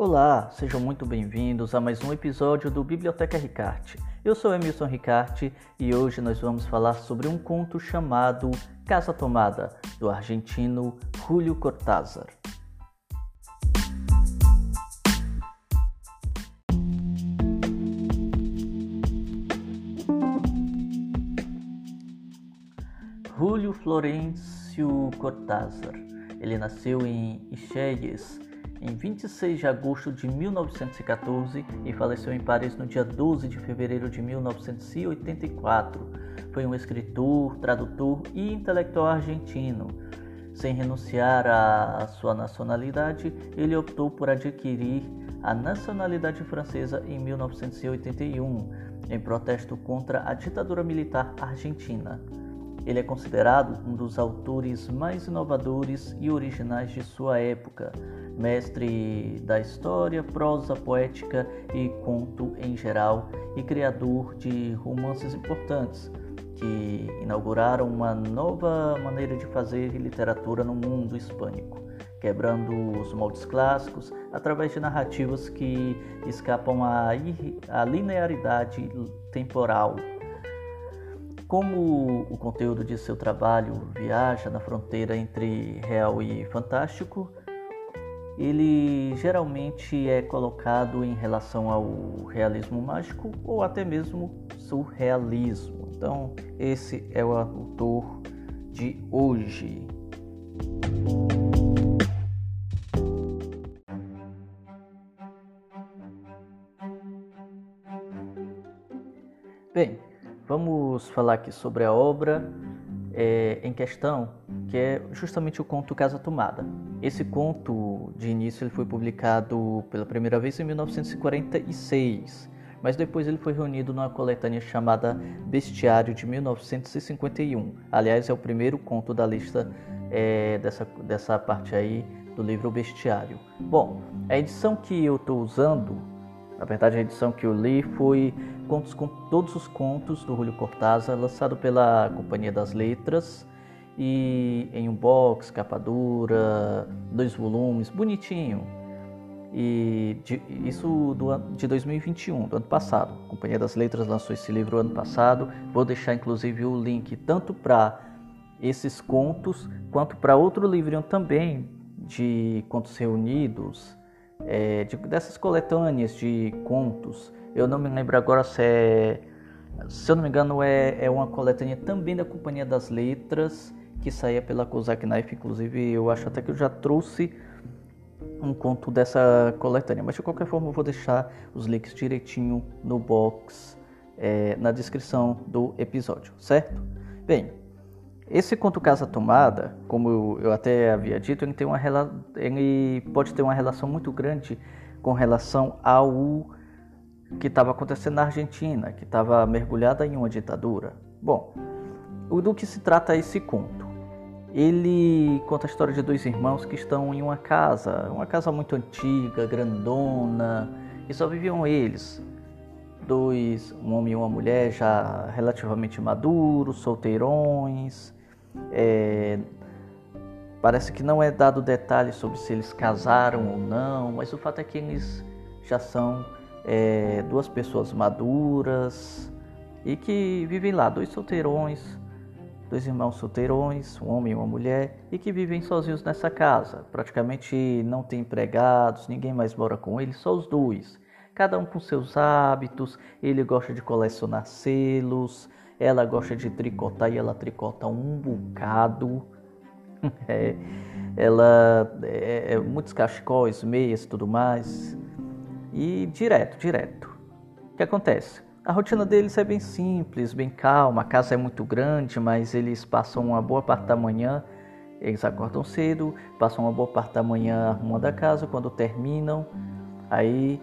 Olá, sejam muito bem-vindos a mais um episódio do Biblioteca Ricarte. Eu sou Emilson Ricarte e hoje nós vamos falar sobre um conto chamado Casa Tomada, do argentino Julio Cortázar. Julio Florencio Cortázar. Ele nasceu em Ixelles, em 26 de agosto de 1914 e faleceu em Paris no dia 12 de fevereiro de 1984. Foi um escritor, tradutor e intelectual argentino. Sem renunciar à sua nacionalidade, ele optou por adquirir a nacionalidade francesa em 1981, em protesto contra a ditadura militar argentina. Ele é considerado um dos autores mais inovadores e originais de sua época, mestre da história, prosa poética e conto em geral e criador de romances importantes que inauguraram uma nova maneira de fazer literatura no mundo hispânico, quebrando os moldes clássicos através de narrativas que escapam à linearidade temporal. Como o conteúdo de seu trabalho viaja na fronteira entre real e fantástico, ele geralmente é colocado em relação ao realismo mágico ou até mesmo surrealismo. Então, esse é o autor de hoje. Bem, Vamos falar aqui sobre a obra é, em questão, que é justamente o conto Casa Tomada. Esse conto, de início, ele foi publicado pela primeira vez em 1946, mas depois ele foi reunido numa coletânea chamada Bestiário de 1951. Aliás, é o primeiro conto da lista é, dessa, dessa parte aí do livro Bestiário. Bom, a edição que eu estou usando na verdade, a edição que eu li foi contos com todos os contos do Julio Cortázar, lançado pela Companhia das Letras e em um box, capa dura, dois volumes, bonitinho. E de, isso do, de 2021, do ano passado. A Companhia das Letras lançou esse livro ano passado. Vou deixar inclusive o link tanto para esses contos quanto para outro livrinho também de contos reunidos é, de, dessas coletâneas de contos. Eu não me lembro agora se é. Se eu não me engano, é, é uma coletânea também da Companhia das Letras, que saía pela Kozak Knife. Inclusive, eu acho até que eu já trouxe um conto dessa coletânea. Mas de qualquer forma, eu vou deixar os links direitinho no box, é, na descrição do episódio, certo? Bem, esse conto Casa Tomada, como eu até havia dito, ele, tem uma, ele pode ter uma relação muito grande com relação ao que estava acontecendo na Argentina, que estava mergulhada em uma ditadura. Bom, do que se trata esse conto? Ele conta a história de dois irmãos que estão em uma casa, uma casa muito antiga, grandona, e só viviam eles. Dois, um homem e uma mulher já relativamente maduros, solteirões, é, parece que não é dado detalhes sobre se eles casaram ou não, mas o fato é que eles já são é, duas pessoas maduras e que vivem lá, dois solteirões, dois irmãos solteirões, um homem e uma mulher, e que vivem sozinhos nessa casa. Praticamente não tem empregados, ninguém mais mora com eles, só os dois. Cada um com seus hábitos, ele gosta de colecionar selos, ela gosta de tricotar e ela tricota um bocado. é, ela é, é, muitos cachecóis, meias tudo mais. E direto, direto. O que acontece? A rotina deles é bem simples, bem calma. A casa é muito grande, mas eles passam uma boa parte da manhã. Eles acordam cedo, passam uma boa parte da manhã arrumando a casa. Quando terminam, aí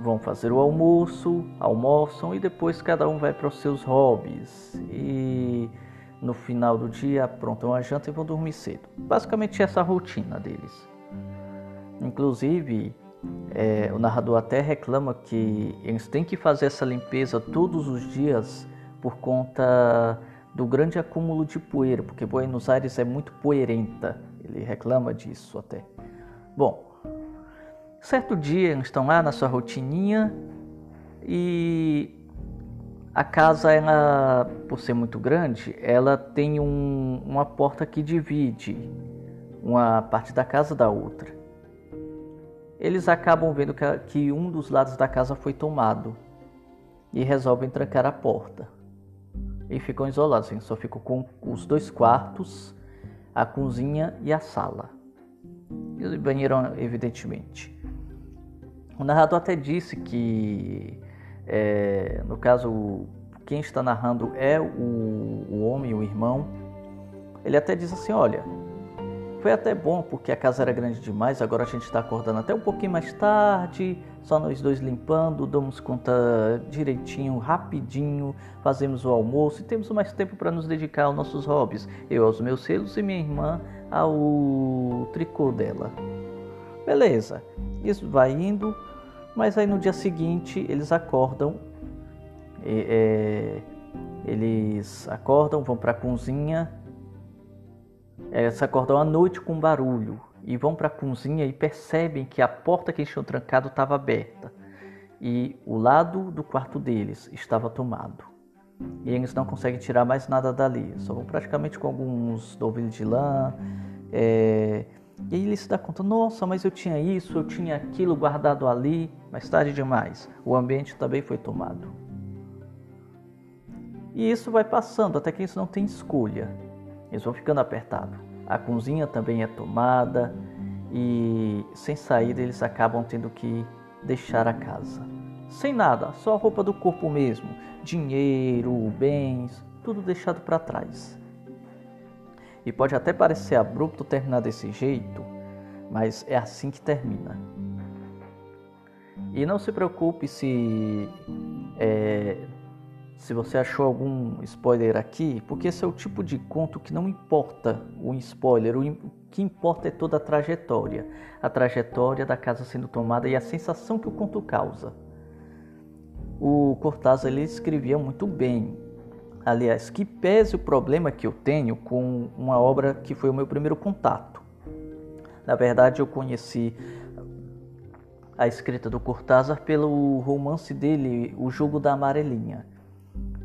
vão fazer o almoço, almoçam e depois cada um vai para os seus hobbies. E no final do dia aprontam a janta e vão dormir cedo. Basicamente essa é a rotina deles. Inclusive, é, o narrador até reclama que eles têm que fazer essa limpeza todos os dias por conta do grande acúmulo de poeira, porque Buenos Aires é muito poeirenta. Ele reclama disso até. Bom, Certo dia eles estão lá na sua rotininha e a casa, ela, por ser muito grande, ela tem um, uma porta que divide uma parte da casa da outra. Eles acabam vendo que, um dos lados da casa foi tomado e resolvem trancar a porta. E ficam isolados, assim, só ficam com os dois quartos, a cozinha e a sala. E o banheiro, evidentemente. O narrador até disse que, é, no caso, quem está narrando é o, o homem, o irmão. Ele até diz assim: olha, foi até bom porque a casa era grande demais, agora a gente está acordando até um pouquinho mais tarde, só nós dois limpando, damos conta direitinho, rapidinho, fazemos o almoço e temos mais tempo para nos dedicar aos nossos hobbies. Eu aos meus selos e minha irmã ao tricô dela. Beleza, isso vai indo, mas aí no dia seguinte eles acordam, é, eles acordam, vão para a cozinha, se acordam à noite com barulho e vão para a cozinha e percebem que a porta que eles tinham trancado estava aberta e o lado do quarto deles estava tomado. E eles não conseguem tirar mais nada dali, só vão praticamente com alguns novilhos de lã. É, e aí ele se dá conta, nossa, mas eu tinha isso, eu tinha aquilo guardado ali, mais tarde demais. O ambiente também foi tomado. E isso vai passando até que eles não têm escolha. Eles vão ficando apertados. A cozinha também é tomada e sem saída eles acabam tendo que deixar a casa. Sem nada, só a roupa do corpo mesmo, dinheiro, bens, tudo deixado para trás. E pode até parecer abrupto terminar desse jeito, mas é assim que termina. E não se preocupe se é, se você achou algum spoiler aqui, porque esse é o tipo de conto que não importa o spoiler, o que importa é toda a trajetória, a trajetória da casa sendo tomada e a sensação que o conto causa. O Cortázar ele escrevia muito bem, Aliás, que pese o problema que eu tenho com uma obra que foi o meu primeiro contato. Na verdade, eu conheci a escrita do Cortázar pelo romance dele, O Jogo da Amarelinha.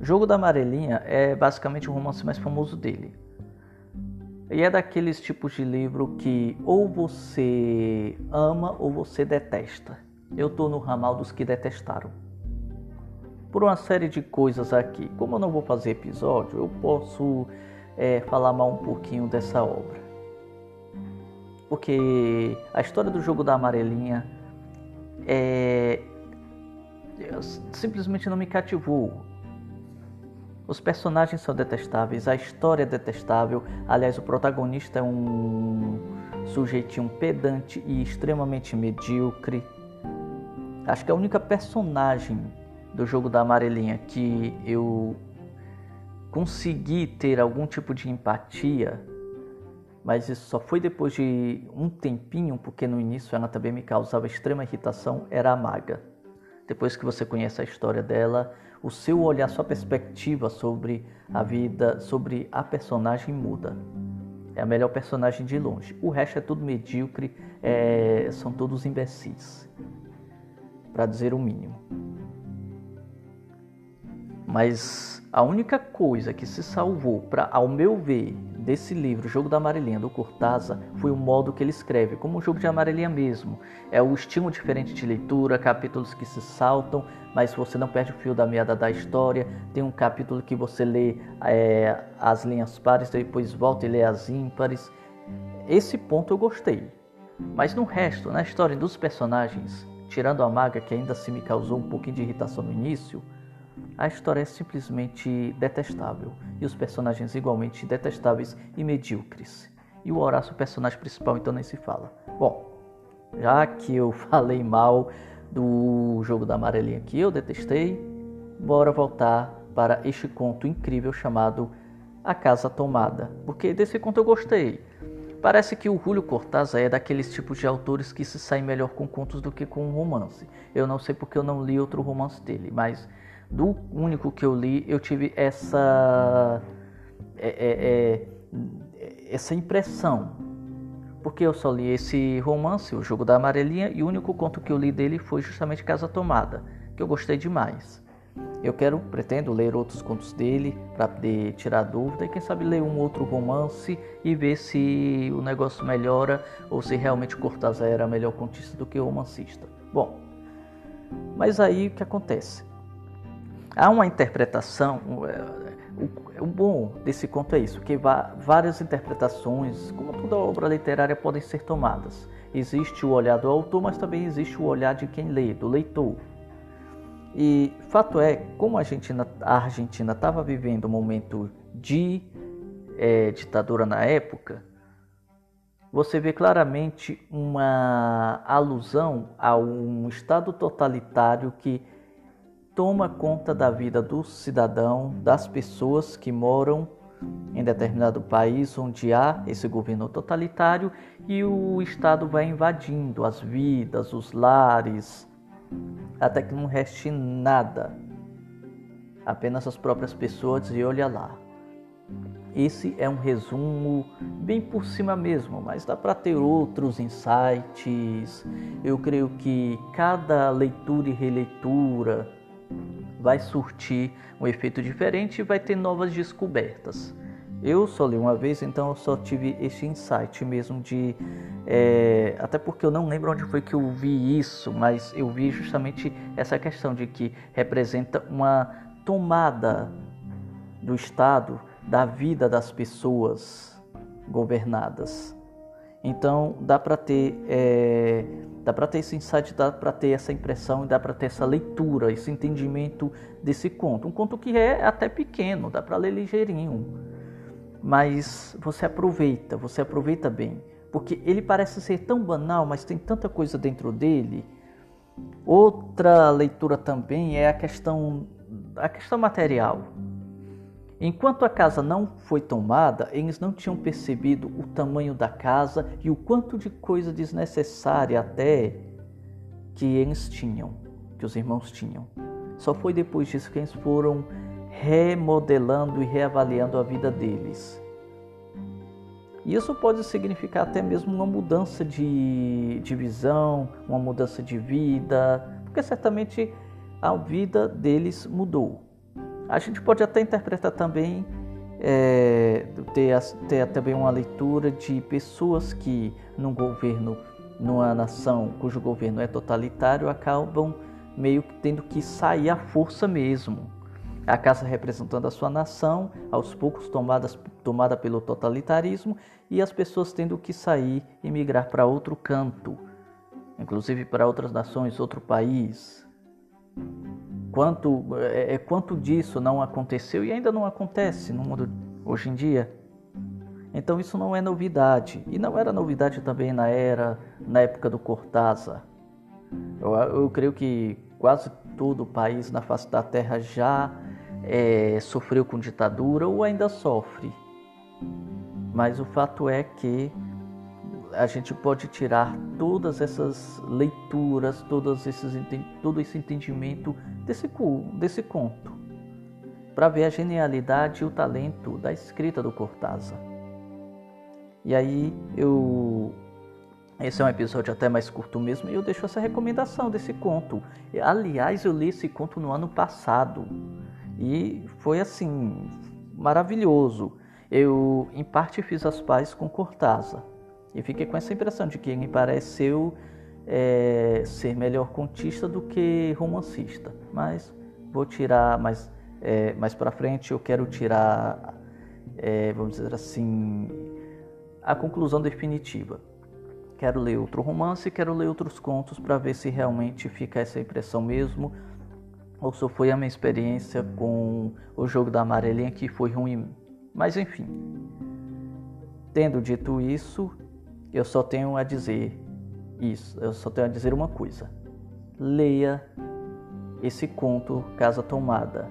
Jogo da Amarelinha é basicamente o romance mais famoso dele. E é daqueles tipos de livro que ou você ama ou você detesta. Eu estou no ramal dos que detestaram por uma série de coisas aqui. Como eu não vou fazer episódio, eu posso é, falar mal um pouquinho dessa obra. Porque a história do jogo da amarelinha é, simplesmente não me cativou. Os personagens são detestáveis, a história é detestável. Aliás, o protagonista é um sujeitinho pedante e extremamente medíocre. Acho que a única personagem do jogo da amarelinha que eu consegui ter algum tipo de empatia, mas isso só foi depois de um tempinho, porque no início ela também me causava extrema irritação, era a Maga. Depois que você conhece a história dela, o seu olhar, sua perspectiva sobre a vida, sobre a personagem muda. É a melhor personagem de longe. O resto é tudo medíocre, é... são todos imbecis, para dizer o mínimo. Mas a única coisa que se salvou, para, ao meu ver, desse livro, Jogo da Amarelinha, do Cortázar, foi o modo que ele escreve, como um jogo de amarelinha mesmo. É o estilo diferente de leitura, capítulos que se saltam, mas você não perde o fio da meada da história. Tem um capítulo que você lê é, as linhas pares, depois volta e lê as ímpares. Esse ponto eu gostei. Mas no resto, na história dos personagens, tirando a maga que ainda se me causou um pouquinho de irritação no início, a história é simplesmente detestável e os personagens igualmente detestáveis e medíocres. E o Horácio, o personagem principal, então nem se fala. Bom, já que eu falei mal do jogo da amarelinha que eu detestei, bora voltar para este conto incrível chamado A Casa Tomada, porque desse conto eu gostei. Parece que o Julio Cortázar é daqueles tipos de autores que se saem melhor com contos do que com um romance. Eu não sei porque eu não li outro romance dele, mas do único que eu li, eu tive essa é, é, é, essa impressão. porque eu só li esse romance, O Jogo da Amarelinha, e o único conto que eu li dele foi justamente Casa Tomada, que eu gostei demais. Eu quero, pretendo ler outros contos dele para poder tirar dúvida e quem sabe ler um outro romance e ver se o negócio melhora ou se realmente Cortázar era melhor contista do que romancista. Bom, mas aí o que acontece? Há uma interpretação, o, o bom desse conto é isso, que várias interpretações, como toda obra literária, podem ser tomadas. Existe o olhar do autor, mas também existe o olhar de quem lê, do leitor. E fato é, como a Argentina a Argentina estava vivendo um momento de é, ditadura na época, você vê claramente uma alusão a um Estado totalitário que toma conta da vida do cidadão, das pessoas que moram em determinado país onde há esse governo totalitário e o Estado vai invadindo as vidas, os lares, até que não reste nada, apenas as próprias pessoas e olha lá. Esse é um resumo bem por cima mesmo, mas dá para ter outros insights. Eu creio que cada leitura e releitura vai surtir um efeito diferente e vai ter novas descobertas. Eu só li uma vez, então eu só tive esse insight mesmo de. É, até porque eu não lembro onde foi que eu vi isso, mas eu vi justamente essa questão de que representa uma tomada do Estado da vida das pessoas governadas. Então dá para ter é, dá para ter esse insight, dá para ter essa impressão dá para ter essa leitura, esse entendimento desse conto. Um conto que é até pequeno, dá para ler ligeirinho, mas você aproveita, você aproveita bem, porque ele parece ser tão banal, mas tem tanta coisa dentro dele. Outra leitura também é a questão a questão material. Enquanto a casa não foi tomada, eles não tinham percebido o tamanho da casa e o quanto de coisa desnecessária até que eles tinham, que os irmãos tinham. Só foi depois disso que eles foram remodelando e reavaliando a vida deles. E isso pode significar até mesmo uma mudança de, de visão, uma mudança de vida, porque certamente a vida deles mudou. A gente pode até interpretar também, é, ter, ter também uma leitura de pessoas que num governo, numa nação cujo governo é totalitário, acabam meio que tendo que sair à força mesmo. A casa representando a sua nação, aos poucos tomadas, tomada pelo totalitarismo, e as pessoas tendo que sair e migrar para outro canto, inclusive para outras nações, outro país. Quanto, é, é, quanto disso não aconteceu e ainda não acontece no mundo hoje em dia? Então isso não é novidade. E não era novidade também na era, na época do Cortázar. Eu, eu creio que quase todo o país na face da terra já é, sofreu com ditadura ou ainda sofre. Mas o fato é que a gente pode tirar todas essas leituras, todos esses, todo esse entendimento desse, desse conto, para ver a genialidade e o talento da escrita do Cortázar. E aí eu esse é um episódio até mais curto mesmo e eu deixo essa recomendação desse conto. Aliás, eu li esse conto no ano passado e foi assim maravilhoso. Eu em parte fiz as pazes com Cortázar e fiquei com essa impressão de que ele pareceu é, ser melhor contista do que romancista. Mas vou tirar mais, é, mais para frente, eu quero tirar, é, vamos dizer assim, a conclusão definitiva. Quero ler outro romance, quero ler outros contos para ver se realmente fica essa impressão mesmo ou se foi a minha experiência com o jogo da amarelinha que foi ruim. Mas enfim, tendo dito isso, eu só tenho a dizer isso, eu só tenho a dizer uma coisa. Leia esse conto Casa Tomada.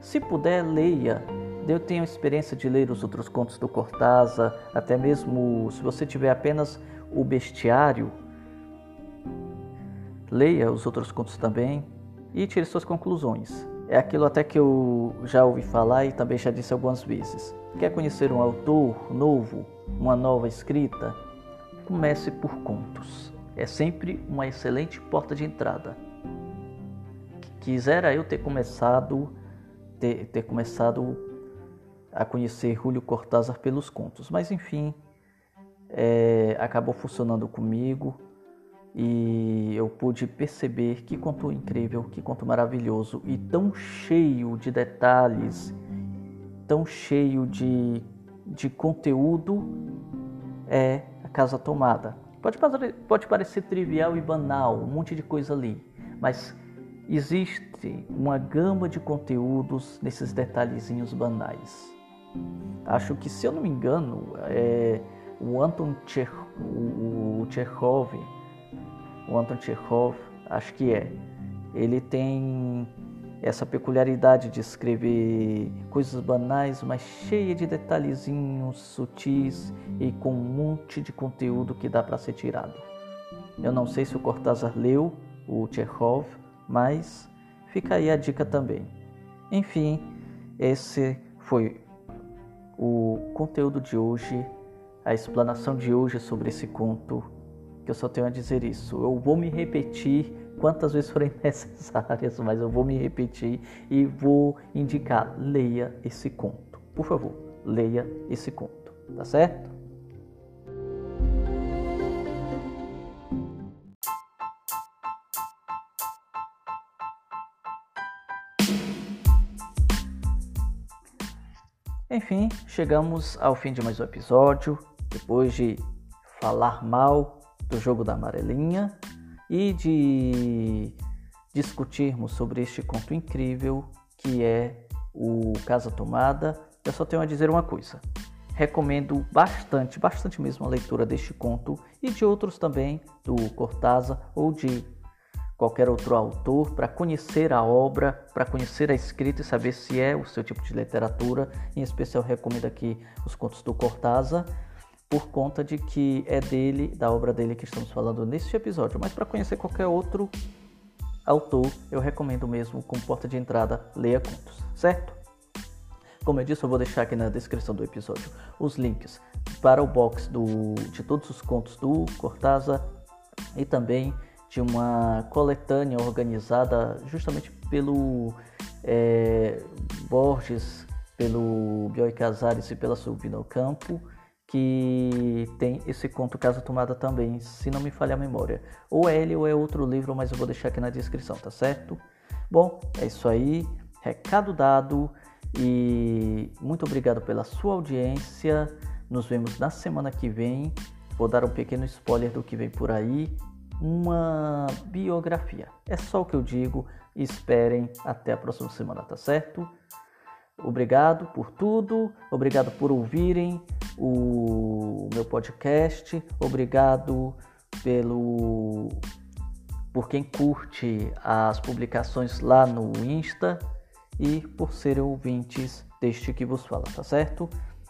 Se puder, leia. Eu tenho experiência de ler os outros contos do Cortázar, até mesmo se você tiver apenas o bestiário, leia os outros contos também e tire suas conclusões. É aquilo até que eu já ouvi falar e também já disse algumas vezes. Quer conhecer um autor novo, uma nova escrita? Comece por contos. É sempre uma excelente porta de entrada. Quisera eu ter começado ter, ter começado a conhecer Julio Cortázar pelos contos, mas enfim, é, acabou funcionando comigo e eu pude perceber que conto incrível, que conto maravilhoso e tão cheio de detalhes, tão cheio de, de conteúdo é Casa Tomada. Pode, pode parecer trivial e banal, um monte de coisa ali, mas existe uma gama de conteúdos nesses detalhezinhos banais. Acho que, se eu não me engano, é, o Anton Chekhov, o, o Chekhov, o Anton Chekhov, acho que é, ele tem essa peculiaridade de escrever coisas banais, mas cheia de detalhezinhos sutis e com um monte de conteúdo que dá para ser tirado. Eu não sei se o Cortázar leu o Chekhov, mas fica aí a dica também. Enfim, esse foi o conteúdo de hoje, a explanação de hoje sobre esse conto, que eu só tenho a dizer isso. Eu vou me repetir quantas vezes forem necessárias, mas eu vou me repetir e vou indicar: leia esse conto. Por favor, leia esse conto, tá certo? Enfim, chegamos ao fim de mais um episódio. Depois de falar mal do jogo da amarelinha e de discutirmos sobre este conto incrível que é o Casa Tomada, eu só tenho a dizer uma coisa. Recomendo bastante, bastante mesmo a leitura deste conto e de outros também, do Cortázar ou de qualquer outro autor para conhecer a obra, para conhecer a escrita e saber se é o seu tipo de literatura. Em especial, recomendo aqui os contos do Cortázar, por conta de que é dele, da obra dele que estamos falando neste episódio. Mas para conhecer qualquer outro autor, eu recomendo mesmo, como porta de entrada, leia contos, certo? Como eu disse, eu vou deixar aqui na descrição do episódio os links para o box do, de todos os contos do Cortázar e também de uma coletânea organizada justamente pelo é, Borges, pelo Bioy Casares e pela Subino Campo, que tem esse conto Casa Tomada também, se não me falha a memória. Ou é ele ou é outro livro, mas eu vou deixar aqui na descrição, tá certo? Bom, é isso aí, recado dado e muito obrigado pela sua audiência. Nos vemos na semana que vem. Vou dar um pequeno spoiler do que vem por aí uma biografia. É só o que eu digo. Esperem até a próxima semana, tá certo? Obrigado por tudo, obrigado por ouvirem o meu podcast, obrigado pelo por quem curte as publicações lá no Insta e por serem ouvintes deste que vos fala, tá certo?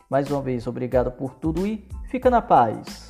Mais uma vez, obrigado por tudo e fica na paz.